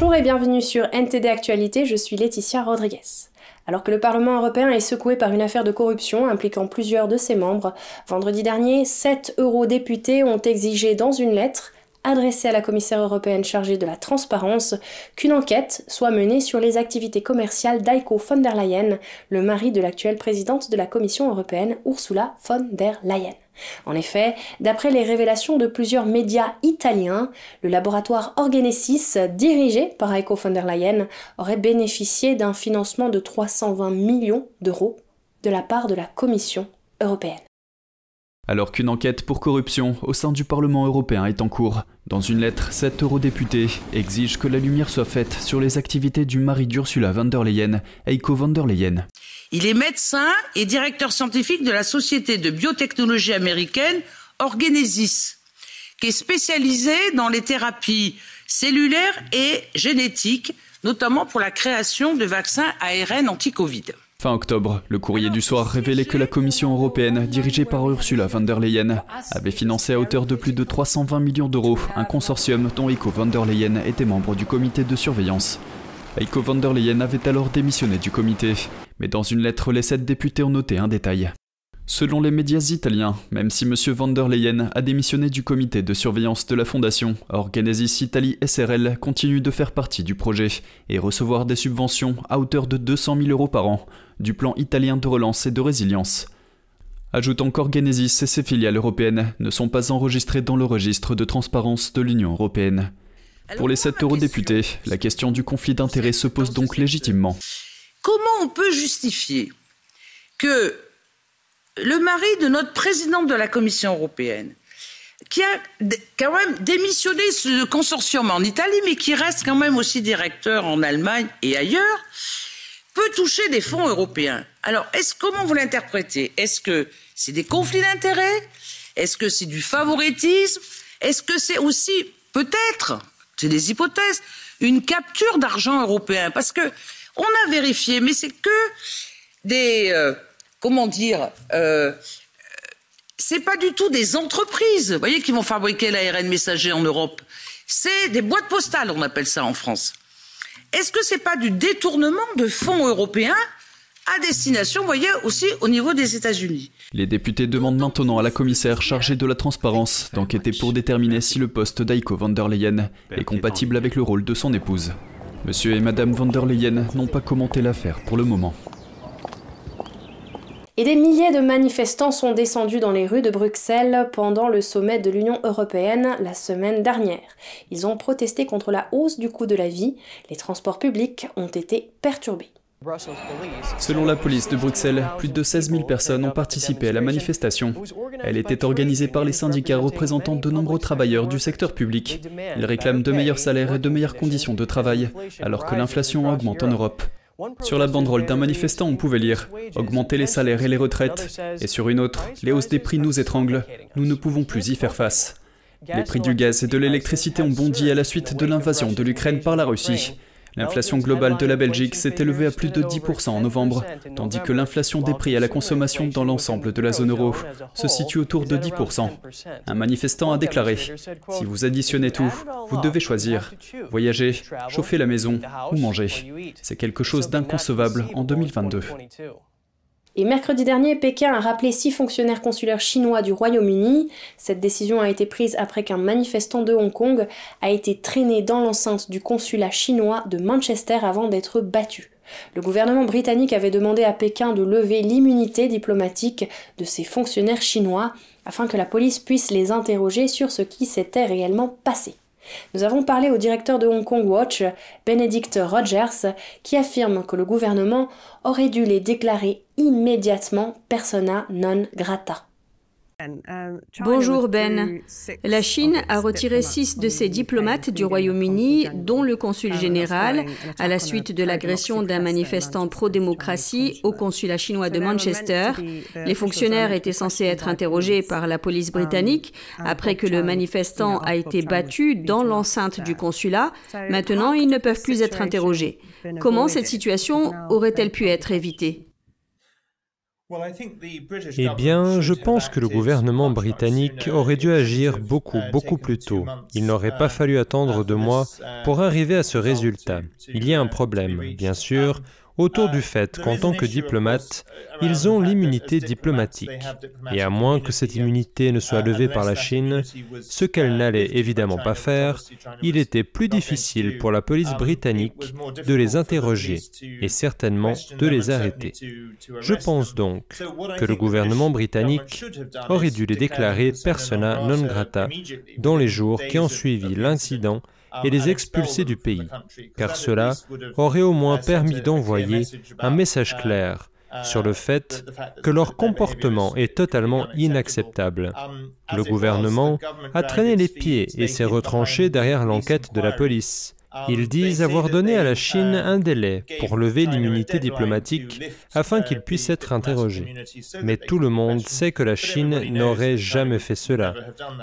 Bonjour et bienvenue sur NTD Actualité, je suis Laetitia Rodriguez. Alors que le Parlement européen est secoué par une affaire de corruption impliquant plusieurs de ses membres, vendredi dernier, sept eurodéputés ont exigé dans une lettre adressée à la commissaire européenne chargée de la transparence qu'une enquête soit menée sur les activités commerciales d'Aiko von der Leyen, le mari de l'actuelle présidente de la Commission européenne Ursula von der Leyen. En effet, d'après les révélations de plusieurs médias italiens, le laboratoire Orgenesis, dirigé par Heiko von der Leyen, aurait bénéficié d'un financement de 320 millions d'euros de la part de la Commission européenne alors qu'une enquête pour corruption au sein du Parlement européen est en cours. Dans une lettre, sept eurodéputés exigent que la lumière soit faite sur les activités du mari d'Ursula von der Leyen, Eiko von der Leyen. Il est médecin et directeur scientifique de la société de biotechnologie américaine Orgenesis, qui est spécialisée dans les thérapies cellulaires et génétiques, notamment pour la création de vaccins ARN anti-Covid. Fin octobre, le courrier du soir révélait que la Commission européenne, dirigée par Ursula von der Leyen, avait financé à hauteur de plus de 320 millions d'euros un consortium dont Eiko von der Leyen était membre du comité de surveillance. Eiko von der Leyen avait alors démissionné du comité, mais dans une lettre, les sept députés ont noté un détail. Selon les médias italiens, même si M. van der Leyen a démissionné du comité de surveillance de la fondation, Orgenesis Italie SRL continue de faire partie du projet et recevoir des subventions à hauteur de 200 000 euros par an du plan italien de relance et de résilience. Ajoutons qu'Orgenesis et ses filiales européennes ne sont pas enregistrées dans le registre de transparence de l'Union européenne. Pour les sept eurodéputés, la question du conflit d'intérêts se pose donc légitimement. Comment on peut justifier que le mari de notre présidente de la Commission européenne, qui a quand même démissionné ce consortium en Italie, mais qui reste quand même aussi directeur en Allemagne et ailleurs, peut toucher des fonds européens. Alors, comment vous l'interprétez? Est-ce que c'est des conflits d'intérêts? Est-ce que c'est du favoritisme? Est-ce que c'est aussi peut-être, c'est des hypothèses, une capture d'argent européen? Parce que on a vérifié, mais c'est que des euh, comment dire, euh, c'est pas du tout des entreprises, voyez, qui vont fabriquer l'ARN messager en Europe. C'est des boîtes postales, on appelle ça en France. Est-ce que c'est pas du détournement de fonds européens à destination, vous voyez, aussi au niveau des États-Unis? Les députés demandent maintenant à la commissaire chargée de la transparence d'enquêter pour déterminer si le poste d'Aiko van der Leyen est compatible avec le rôle de son épouse. Monsieur et Madame van der Leyen n'ont pas commenté l'affaire pour le moment et des milliers de manifestants sont descendus dans les rues de Bruxelles pendant le sommet de l'Union européenne la semaine dernière. Ils ont protesté contre la hausse du coût de la vie, les transports publics ont été perturbés. Selon la police de Bruxelles, plus de 16 000 personnes ont participé à la manifestation. Elle était organisée par les syndicats représentant de nombreux travailleurs du secteur public. Ils réclament de meilleurs salaires et de meilleures conditions de travail, alors que l'inflation augmente en Europe. Sur la banderole d'un manifestant, on pouvait lire Augmenter les salaires et les retraites. Et sur une autre, Les hausses des prix nous étranglent. Nous ne pouvons plus y faire face. Les prix du gaz et de l'électricité ont bondi à la suite de l'invasion de l'Ukraine par la Russie. L'inflation globale de la Belgique s'est élevée à plus de 10% en novembre, tandis que l'inflation des prix à la consommation dans l'ensemble de la zone euro se situe autour de 10%. Un manifestant a déclaré Si vous additionnez tout, vous devez choisir voyager, chauffer la maison ou manger. C'est quelque chose d'inconcevable en 2022. Et mercredi dernier, Pékin a rappelé six fonctionnaires consulaires chinois du Royaume-Uni. Cette décision a été prise après qu'un manifestant de Hong Kong a été traîné dans l'enceinte du consulat chinois de Manchester avant d'être battu. Le gouvernement britannique avait demandé à Pékin de lever l'immunité diplomatique de ces fonctionnaires chinois afin que la police puisse les interroger sur ce qui s'était réellement passé. Nous avons parlé au directeur de Hong Kong Watch, Benedict Rogers, qui affirme que le gouvernement aurait dû les déclarer immédiatement persona non grata. Bonjour Ben. La Chine a retiré six de ses diplomates du Royaume-Uni, dont le consul général, à la suite de l'agression d'un manifestant pro-démocratie au consulat chinois de Manchester. Les fonctionnaires étaient censés être interrogés par la police britannique après que le manifestant a été battu dans l'enceinte du consulat. Maintenant, ils ne peuvent plus être interrogés. Comment cette situation aurait-elle pu être évitée? Eh bien, je pense que le gouvernement britannique aurait dû agir beaucoup, beaucoup plus tôt. Il n'aurait pas fallu attendre de mois pour arriver à ce résultat. Il y a un problème, bien sûr, autour du fait qu'en tant que diplomate, ils ont l'immunité diplomatique. Et à moins que cette immunité ne soit levée par la Chine, ce qu'elle n'allait évidemment pas faire, il était plus difficile pour la police britannique de les interroger et certainement de les arrêter. Je pense donc que le gouvernement britannique aurait dû les déclarer persona non grata dans les jours qui ont suivi l'incident et les expulser du pays, car cela aurait au moins permis d'envoyer un message clair sur le fait que leur comportement est totalement inacceptable. Le gouvernement a traîné les pieds et s'est retranché derrière l'enquête de la police. Ils disent avoir donné à la Chine un délai pour lever l'immunité diplomatique afin qu'il puisse être interrogé. Mais tout le monde sait que la Chine n'aurait jamais fait cela.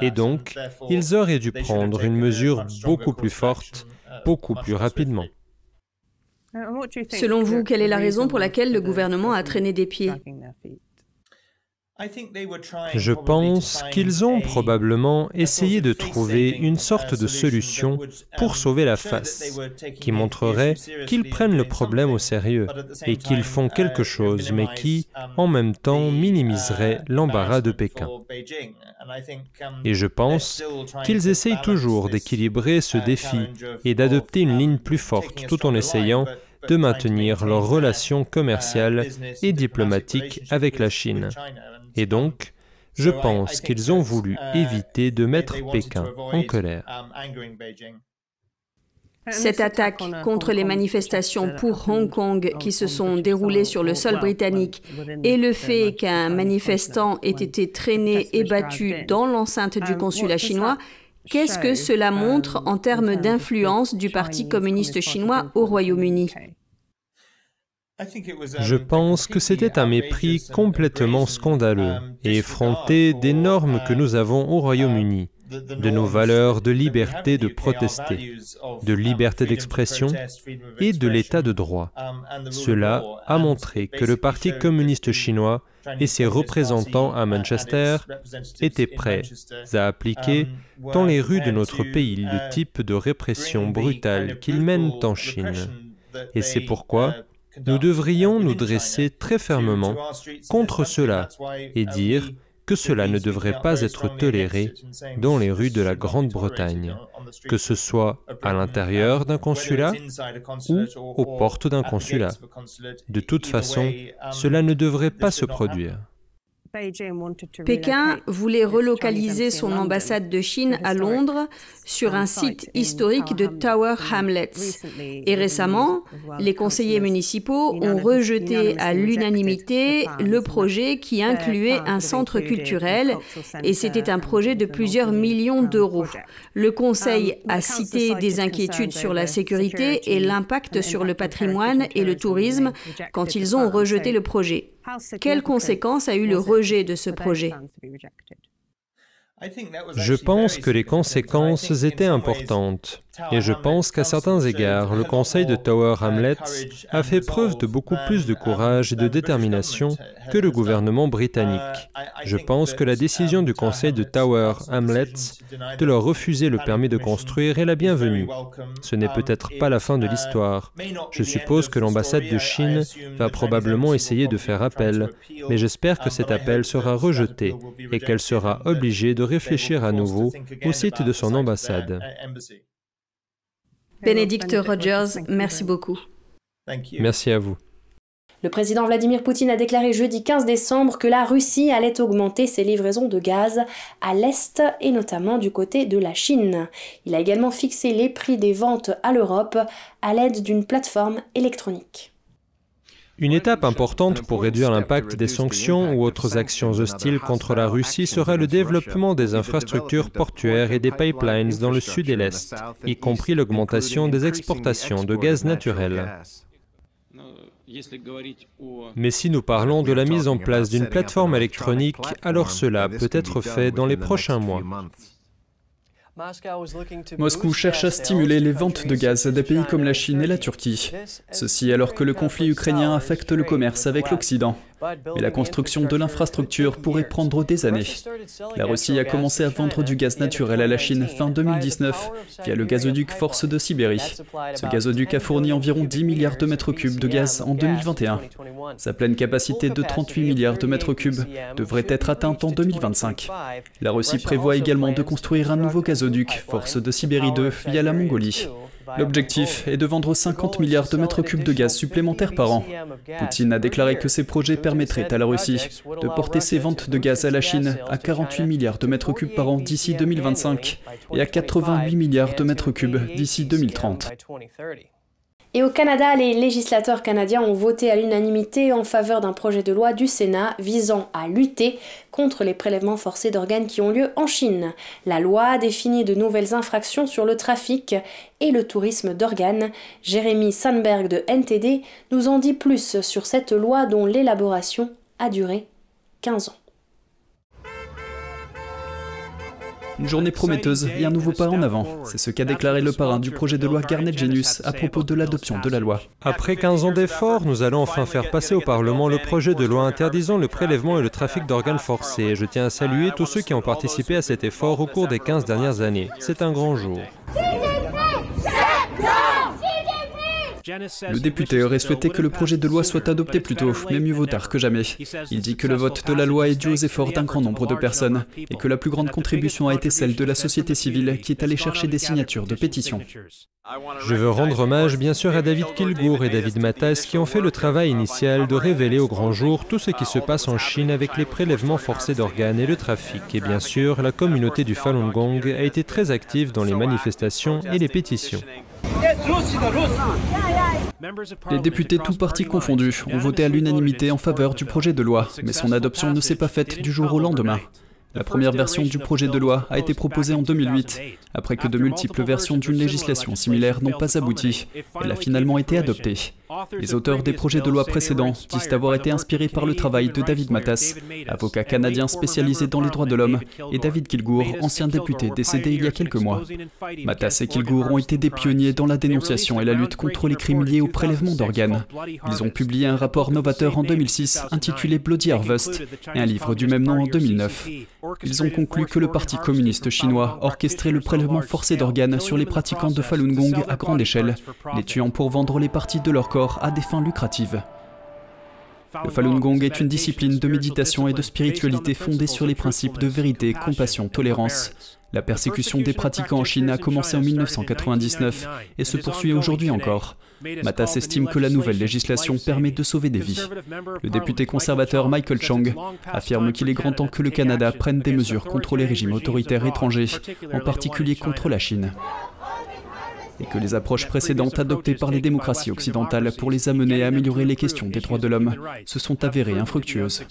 Et donc, ils auraient dû prendre une mesure beaucoup plus forte, beaucoup plus rapidement. Selon vous, quelle est la raison pour laquelle le gouvernement a traîné des pieds? Je pense qu'ils ont probablement essayé de trouver une sorte de solution pour sauver la face, qui montrerait qu'ils prennent le problème au sérieux et qu'ils font quelque chose, mais qui, en même temps, minimiserait l'embarras de Pékin. Et je pense qu'ils essayent toujours d'équilibrer ce défi et d'adopter une ligne plus forte tout en essayant de maintenir leurs relations commerciales et diplomatiques avec la Chine. Et donc, je pense qu'ils ont voulu éviter de mettre Pékin en colère. Cette attaque contre les manifestations pour Hong Kong qui se sont déroulées sur le sol britannique et le fait qu'un manifestant ait été traîné et battu dans l'enceinte du consulat chinois, qu'est-ce que cela montre en termes d'influence du Parti communiste chinois au Royaume-Uni je pense que c'était un mépris complètement scandaleux et effronté des normes que nous avons au Royaume-Uni, de nos valeurs de liberté de protester, de liberté d'expression et de l'état de droit. Cela a montré que le Parti communiste chinois et ses représentants à Manchester étaient prêts à appliquer dans les rues de notre pays le type de répression brutale qu'ils mènent en Chine. Et c'est pourquoi nous devrions nous dresser très fermement contre cela et dire que cela ne devrait pas être toléré dans les rues de la Grande-Bretagne, que ce soit à l'intérieur d'un consulat ou aux portes d'un consulat. De toute façon, cela ne devrait pas se produire. Pékin voulait relocaliser son ambassade de Chine à Londres sur un site historique de Tower Hamlets. Et récemment, les conseillers municipaux ont rejeté à l'unanimité le projet qui incluait un centre culturel et c'était un projet de plusieurs millions d'euros. Le Conseil a cité des inquiétudes sur la sécurité et l'impact sur le patrimoine et le tourisme quand ils ont rejeté le projet. Quelles conséquences a eu le rejet de ce projet je pense que les conséquences étaient importantes. Et je pense qu'à certains égards, le conseil de Tower Hamlets a fait preuve de beaucoup plus de courage et de détermination que le gouvernement britannique. Je pense que la décision du conseil de Tower Hamlets de leur refuser le permis de construire est la bienvenue. Ce n'est peut-être pas la fin de l'histoire. Je suppose que l'ambassade de Chine va probablement essayer de faire appel, mais j'espère que cet appel sera rejeté et qu'elle sera obligée de réfléchir à nouveau au site de son ambassade. Bénédicte Rogers, merci beaucoup. Merci à vous. Le président Vladimir Poutine a déclaré jeudi 15 décembre que la Russie allait augmenter ses livraisons de gaz à l'Est et notamment du côté de la Chine. Il a également fixé les prix des ventes à l'Europe à l'aide d'une plateforme électronique. Une étape importante pour réduire l'impact des sanctions ou autres actions hostiles contre la Russie sera le développement des infrastructures portuaires et des pipelines dans le sud et l'est, y compris l'augmentation des exportations de gaz naturel. Mais si nous parlons de la mise en place d'une plateforme électronique, alors cela peut être fait dans les prochains mois. Moscou cherche à stimuler les ventes de gaz à des pays comme la Chine et la Turquie. Ceci alors que le conflit ukrainien affecte le commerce avec l'Occident. Mais la construction de l'infrastructure pourrait prendre des années. La Russie a commencé à vendre du gaz naturel à la Chine fin 2019 via le gazoduc Force de Sibérie. Ce gazoduc a fourni environ 10 milliards de mètres cubes de gaz en 2021. Sa pleine capacité de 38 milliards de mètres cubes devrait être atteinte en 2025. La Russie prévoit également de construire un nouveau gazoduc Force de Sibérie 2 via la Mongolie. L'objectif est de vendre 50 milliards de mètres cubes de gaz supplémentaires par an. Poutine a déclaré que ces projets permettraient à la Russie de porter ses ventes de gaz à la Chine à 48 milliards de mètres cubes par an d'ici 2025 et à 88 milliards de mètres cubes d'ici 2030. Et au Canada, les législateurs canadiens ont voté à l'unanimité en faveur d'un projet de loi du Sénat visant à lutter contre les prélèvements forcés d'organes qui ont lieu en Chine. La loi définit de nouvelles infractions sur le trafic et le tourisme d'organes. Jérémy Sandberg de NTD nous en dit plus sur cette loi dont l'élaboration a duré 15 ans. Une journée prometteuse et un nouveau pas en avant. C'est ce qu'a déclaré le parrain du projet de loi Garnet Genius à propos de l'adoption de la loi. Après 15 ans d'efforts, nous allons enfin faire passer au Parlement le projet de loi interdisant le prélèvement et le trafic d'organes forcés. Je tiens à saluer tous ceux qui ont participé à cet effort au cours des 15 dernières années. C'est un grand jour. Le député aurait souhaité que le projet de loi soit adopté plus tôt, mais mieux vaut tard que jamais. Il dit que le vote de la loi est dû aux efforts d'un grand nombre de personnes et que la plus grande contribution a été celle de la société civile qui est allée chercher des signatures de pétition. Je veux rendre hommage bien sûr à David Kilgour et David Matas qui ont fait le travail initial de révéler au grand jour tout ce qui se passe en Chine avec les prélèvements forcés d'organes et le trafic. Et bien sûr, la communauté du Falun Gong a été très active dans les manifestations et les pétitions. Les députés tous partis confondus ont voté à l'unanimité en faveur du projet de loi, mais son adoption ne s'est pas faite du jour au lendemain. La première version du projet de loi a été proposée en 2008, après que de multiples versions d'une législation similaire n'ont pas abouti. Elle a finalement été adoptée. Les auteurs des projets de loi précédents disent avoir été inspirés par le travail de David Matas, avocat canadien spécialisé dans les droits de l'homme, et David Kilgour, ancien député décédé il y a quelques mois. Matas et Kilgour ont été des pionniers dans la dénonciation et la lutte contre les crimes liés au prélèvement d'organes. Ils ont publié un rapport novateur en 2006 intitulé Bloody Harvest et un livre du même nom en 2009. Ils ont conclu que le Parti communiste chinois orchestrait le prélèvement forcé d'organes sur les pratiquants de Falun Gong à grande échelle, les tuant pour vendre les parties de leur corps à des fins lucratives. Le Falun Gong est une discipline de méditation et de spiritualité fondée sur les principes de vérité, compassion, tolérance. La persécution des pratiquants en Chine a commencé en 1999 et se poursuit aujourd'hui encore. Matas estime que la nouvelle législation permet de sauver des vies. Le député conservateur Michael Chang affirme qu'il est grand temps que le Canada prenne des mesures contre les régimes autoritaires étrangers, en particulier contre la Chine et que les approches précédentes adoptées par les démocraties occidentales pour les amener à améliorer les questions des droits de l'homme se sont avérées infructueuses.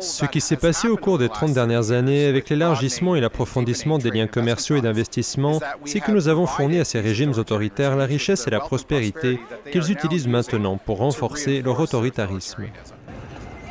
Ce qui s'est passé au cours des 30 dernières années avec l'élargissement et l'approfondissement des liens commerciaux et d'investissement, c'est que nous avons fourni à ces régimes autoritaires la richesse et la prospérité qu'ils utilisent maintenant pour renforcer leur autoritarisme.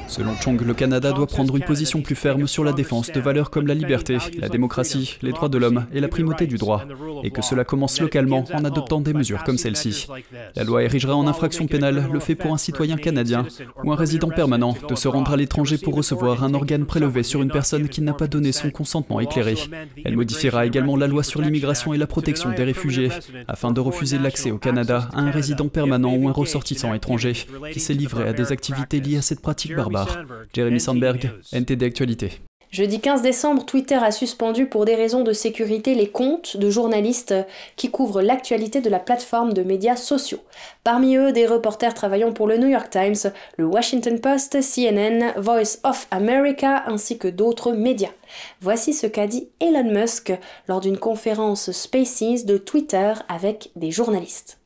Selon Chong, le Canada doit prendre une position plus ferme sur la défense de valeurs comme la liberté, la démocratie, les droits de l'homme et la primauté du droit, et que cela commence localement en adoptant des mesures comme celle-ci. La loi érigera en infraction pénale le fait pour un citoyen canadien ou un résident permanent de se rendre à l'étranger pour recevoir un organe prélevé sur une personne qui n'a pas donné son consentement éclairé. Elle modifiera également la loi sur l'immigration et la protection des réfugiés afin de refuser l'accès au Canada à un résident permanent ou un ressortissant étranger qui s'est livré à des activités liées à cette pratique barbare. Jeremy Sandberg, NTD Actualité. Jeudi 15 décembre, Twitter a suspendu pour des raisons de sécurité les comptes de journalistes qui couvrent l'actualité de la plateforme de médias sociaux. Parmi eux, des reporters travaillant pour le New York Times, le Washington Post, CNN, Voice of America ainsi que d'autres médias. Voici ce qu'a dit Elon Musk lors d'une conférence Spaces de Twitter avec des journalistes.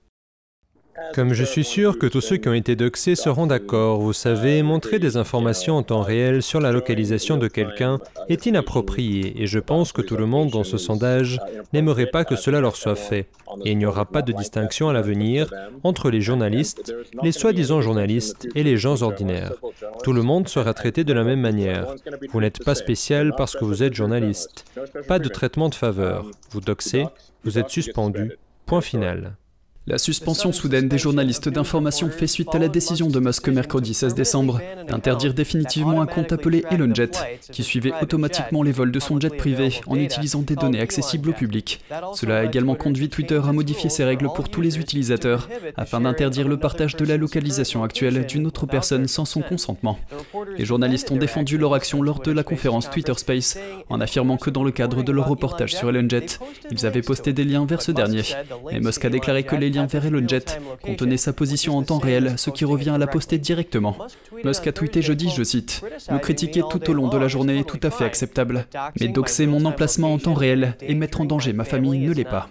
Comme je suis sûr que tous ceux qui ont été doxés seront d'accord, vous savez, montrer des informations en temps réel sur la localisation de quelqu'un est inapproprié et je pense que tout le monde dans ce sondage n'aimerait pas que cela leur soit fait. Et il n'y aura pas de distinction à l'avenir entre les journalistes, les soi-disant journalistes et les gens ordinaires. Tout le monde sera traité de la même manière. Vous n'êtes pas spécial parce que vous êtes journaliste. Pas de traitement de faveur. Vous doxez, vous êtes suspendu. Point final. La suspension soudaine des journalistes d'information fait suite à la décision de Musk mercredi 16 décembre d'interdire définitivement un compte appelé ElonJet, qui suivait automatiquement les vols de son jet privé en utilisant des données accessibles au public. Cela a également conduit Twitter à modifier ses règles pour tous les utilisateurs, afin d'interdire le partage de la localisation actuelle d'une autre personne sans son consentement. Les journalistes ont défendu leur action lors de la conférence Twitter Space, en affirmant que dans le cadre de leur reportage sur ElonJet, ils avaient posté des liens vers ce dernier. Mais Musk a déclaré que les liens vers ElonJet contenait sa position en temps réel, ce qui revient à la poster directement. Musk a tweeté jeudi, je cite, Me critiquer tout au long de la journée est tout à fait acceptable, mais doxer mon emplacement en temps réel et mettre en danger ma famille ne l'est pas.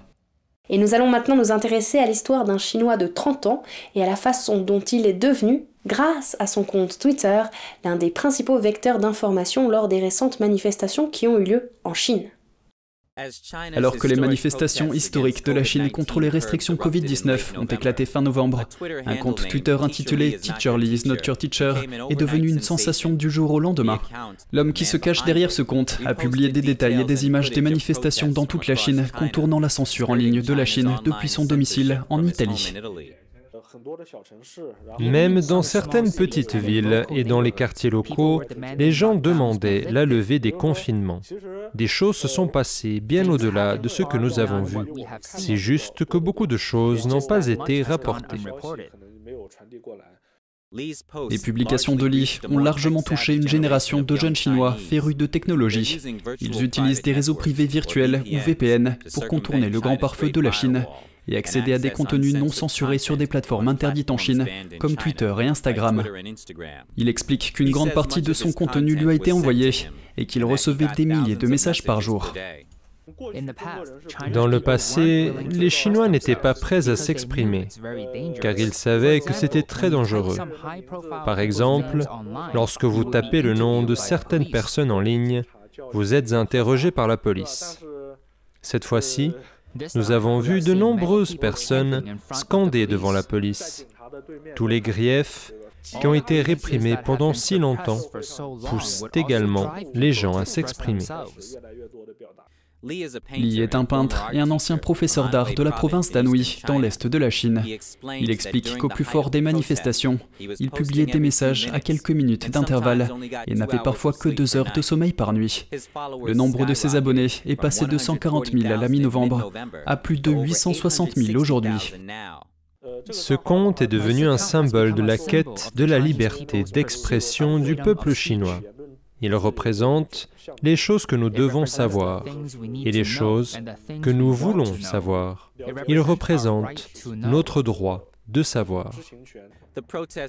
Et nous allons maintenant nous intéresser à l'histoire d'un Chinois de 30 ans et à la façon dont il est devenu, grâce à son compte Twitter, l'un des principaux vecteurs d'information lors des récentes manifestations qui ont eu lieu en Chine. Alors que les manifestations historiques de la Chine contre les restrictions Covid-19 ont éclaté fin novembre, un compte Twitter intitulé Teacher is not your teacher est devenu une sensation du jour au lendemain. L'homme qui se cache derrière ce compte a publié des détails et des images des manifestations dans toute la Chine contournant la censure en ligne de la Chine depuis son domicile en Italie. Même dans certaines petites villes et dans les quartiers locaux, les gens demandaient la levée des confinements. Des choses se sont passées bien au-delà de ce que nous avons vu. C'est juste que beaucoup de choses n'ont pas été rapportées. Les publications de Li ont largement touché une génération de jeunes Chinois férus de technologie. Ils utilisent des réseaux privés virtuels ou VPN pour contourner le grand pare-feu de la Chine et accéder à des contenus non censurés sur des plateformes interdites en Chine, comme Twitter et Instagram. Il explique qu'une grande partie de son contenu lui a été envoyé et qu'il recevait des milliers de messages par jour. Dans le passé, les Chinois n'étaient pas prêts à s'exprimer, car ils savaient que c'était très dangereux. Par exemple, lorsque vous tapez le nom de certaines personnes en ligne, vous êtes interrogé par la police. Cette fois-ci, nous avons vu de nombreuses personnes scander devant la police. Tous les griefs qui ont été réprimés pendant si longtemps poussent également les gens à s'exprimer. Li est un peintre et un ancien professeur d'art de la province d'Anhui, dans l'est de la Chine. Il explique qu'au plus fort des manifestations, il publiait des messages à quelques minutes d'intervalle et n'avait parfois que deux heures de sommeil par nuit. Le nombre de ses abonnés est passé de 140 000 à la mi-novembre à plus de 860 000 aujourd'hui. Ce conte est devenu un symbole de la quête de la liberté d'expression du peuple chinois. Il représente les choses que nous devons savoir et les choses que nous voulons savoir. Il représente notre droit de savoir.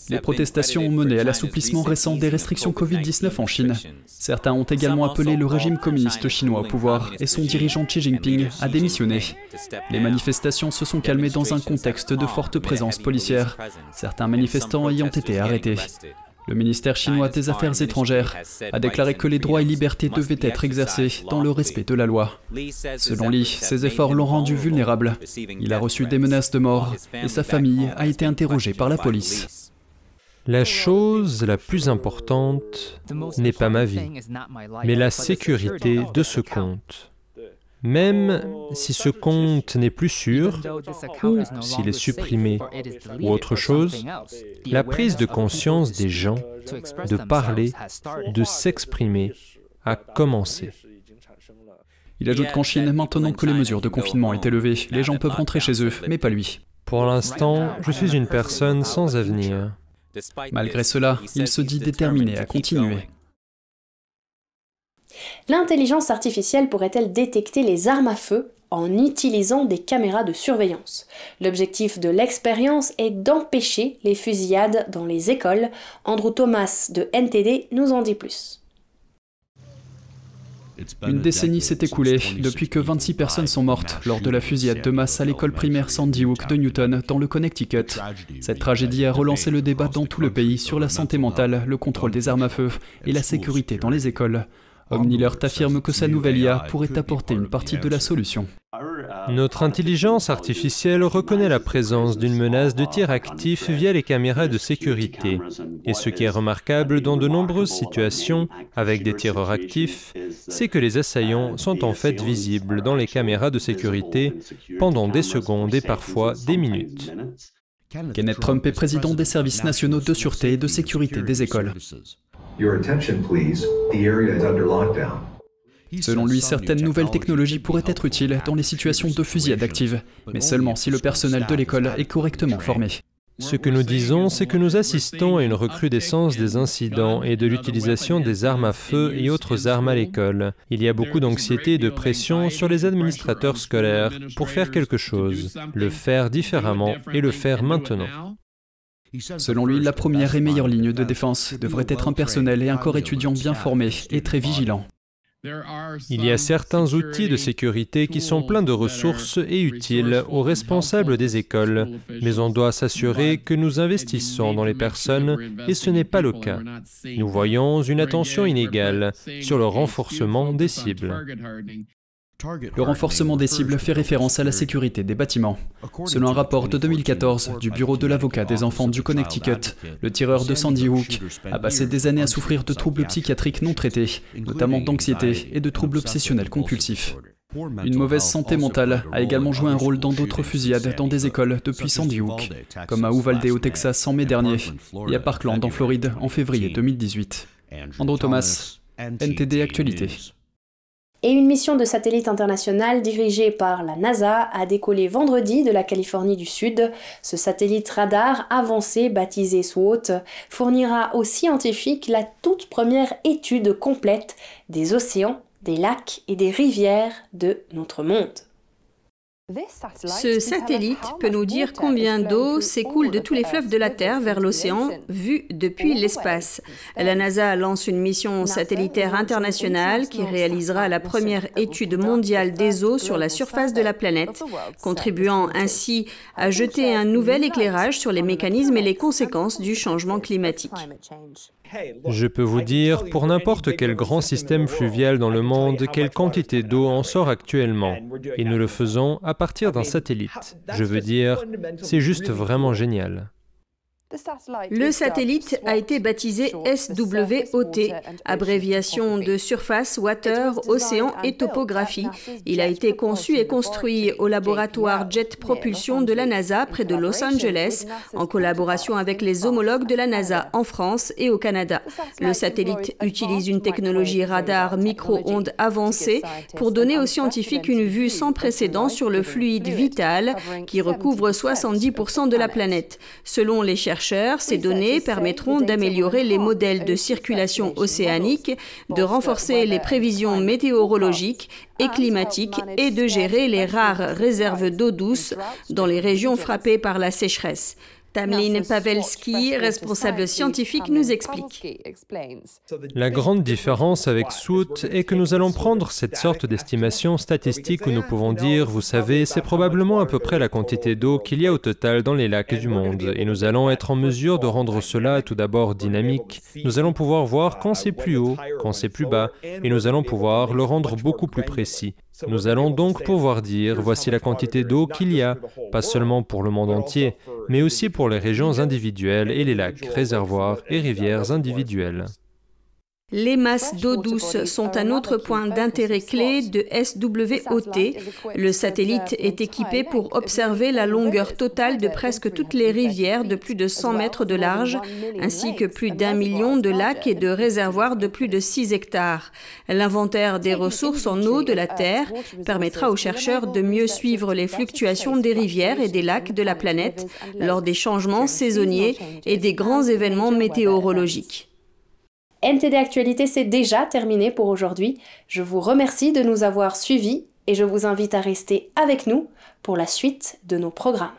Les protestations ont mené à l'assouplissement récent des restrictions Covid-19 en Chine. Certains ont également appelé le régime communiste chinois au pouvoir et son dirigeant Xi Jinping à démissionner. Les manifestations se sont calmées dans un contexte de forte présence policière, certains manifestants ayant été arrêtés. Le ministère chinois des Affaires étrangères a déclaré que les droits et libertés devaient être exercés dans le respect de la loi. Selon Li, ses efforts l'ont rendu vulnérable. Il a reçu des menaces de mort et sa famille a été interrogée par la police. La chose la plus importante n'est pas ma vie, mais la sécurité de ce compte. Même si ce compte n'est plus sûr, ou s'il est supprimé, ou autre chose, la prise de conscience des gens de parler, de s'exprimer, a commencé. Il ajoute qu'en Chine, maintenant que les mesures de confinement ont été levées, les gens peuvent rentrer chez eux, mais pas lui. Pour l'instant, je suis une personne sans avenir. Malgré cela, il se dit déterminé à continuer. L'intelligence artificielle pourrait-elle détecter les armes à feu en utilisant des caméras de surveillance? L'objectif de l'expérience est d'empêcher les fusillades dans les écoles. Andrew Thomas de NTD nous en dit plus. Une décennie s'est écoulée depuis que 26 personnes sont mortes lors de la fusillade de masse à l'école primaire Sandy Hook de Newton dans le Connecticut. Cette tragédie a relancé le débat dans tout le pays sur la santé mentale, le contrôle des armes à feu et la sécurité dans les écoles. Omnilert affirme que sa nouvelle IA pourrait apporter une partie de la solution. Notre intelligence artificielle reconnaît la présence d'une menace de tir actif via les caméras de sécurité. Et ce qui est remarquable dans de nombreuses situations avec des tireurs actifs, c'est que les assaillants sont en fait visibles dans les caméras de sécurité pendant des secondes et parfois des minutes. Kenneth Trump est président des services nationaux de sûreté et de sécurité des écoles. Selon lui, certaines nouvelles technologies pourraient être utiles dans les situations de fusillade active, mais seulement si le personnel de l'école est correctement formé. Ce que nous disons, c'est que nous assistons à une recrudescence des incidents et de l'utilisation des armes à feu et autres armes à l'école. Il y a beaucoup d'anxiété et de pression sur les administrateurs scolaires pour faire quelque chose, le faire différemment et le faire maintenant. Selon lui, la première et meilleure ligne de défense devrait être un personnel et un corps étudiant bien formés et très vigilants. Il y a certains outils de sécurité qui sont pleins de ressources et utiles aux responsables des écoles, mais on doit s'assurer que nous investissons dans les personnes et ce n'est pas le cas. Nous voyons une attention inégale sur le renforcement des cibles. Le renforcement des cibles fait référence à la sécurité des bâtiments. Selon un rapport de 2014 du Bureau de l'avocat des enfants du Connecticut, le tireur de Sandy Hook a passé des années à souffrir de troubles psychiatriques non traités, notamment d'anxiété et de troubles obsessionnels compulsifs. Une mauvaise santé mentale a également joué un rôle dans d'autres fusillades dans des écoles depuis Sandy Hook, comme à Uvalde au Texas en mai dernier et à Parkland en Floride en février 2018. Andrew Thomas, NTD Actualité et une mission de satellite internationale dirigée par la NASA a décollé vendredi de la Californie du Sud. Ce satellite radar avancé baptisé SWOT fournira aux scientifiques la toute première étude complète des océans, des lacs et des rivières de notre monde. Ce satellite peut nous dire combien d'eau s'écoule de tous les fleuves de la Terre vers l'océan, vu depuis l'espace. La NASA lance une mission satellitaire internationale qui réalisera la première étude mondiale des eaux sur la surface de la planète, contribuant ainsi à jeter un nouvel éclairage sur les mécanismes et les conséquences du changement climatique. Je peux vous dire, pour n'importe quel grand système fluvial dans le monde, quelle quantité d'eau en sort actuellement. Et nous le faisons à partir d'un satellite. Je veux dire, c'est juste vraiment génial. Le satellite a été baptisé SWOT, abréviation de Surface, Water, Océan et Topographie. Il a été conçu et construit au laboratoire Jet Propulsion de la NASA près de Los Angeles, en collaboration avec les homologues de la NASA en France et au Canada. Le satellite utilise une technologie radar micro-ondes avancée pour donner aux scientifiques une vue sans précédent sur le fluide vital qui recouvre 70% de la planète. Selon les chercheurs, ces données permettront d'améliorer les modèles de circulation océanique, de renforcer les prévisions météorologiques et climatiques et de gérer les rares réserves d'eau douce dans les régions frappées par la sécheresse. Tamlin Pavelski, responsable scientifique, nous explique. La grande différence avec SWOT est que nous allons prendre cette sorte d'estimation statistique où nous pouvons dire, vous savez, c'est probablement à peu près la quantité d'eau qu'il y a au total dans les lacs du monde. Et nous allons être en mesure de rendre cela tout d'abord dynamique. Nous allons pouvoir voir quand c'est plus haut, quand c'est plus bas, et nous allons pouvoir le rendre beaucoup plus précis. Nous allons donc pouvoir dire, voici la quantité d'eau qu'il y a, pas seulement pour le monde entier, mais aussi pour les régions individuelles et les lacs, réservoirs et rivières individuelles. Les masses d'eau douce sont un autre point d'intérêt clé de SWOT. Le satellite est équipé pour observer la longueur totale de presque toutes les rivières de plus de 100 mètres de large, ainsi que plus d'un million de lacs et de réservoirs de plus de 6 hectares. L'inventaire des ressources en eau de la Terre permettra aux chercheurs de mieux suivre les fluctuations des rivières et des lacs de la planète lors des changements saisonniers et des grands événements météorologiques. NTD Actualité, c'est déjà terminé pour aujourd'hui. Je vous remercie de nous avoir suivis et je vous invite à rester avec nous pour la suite de nos programmes.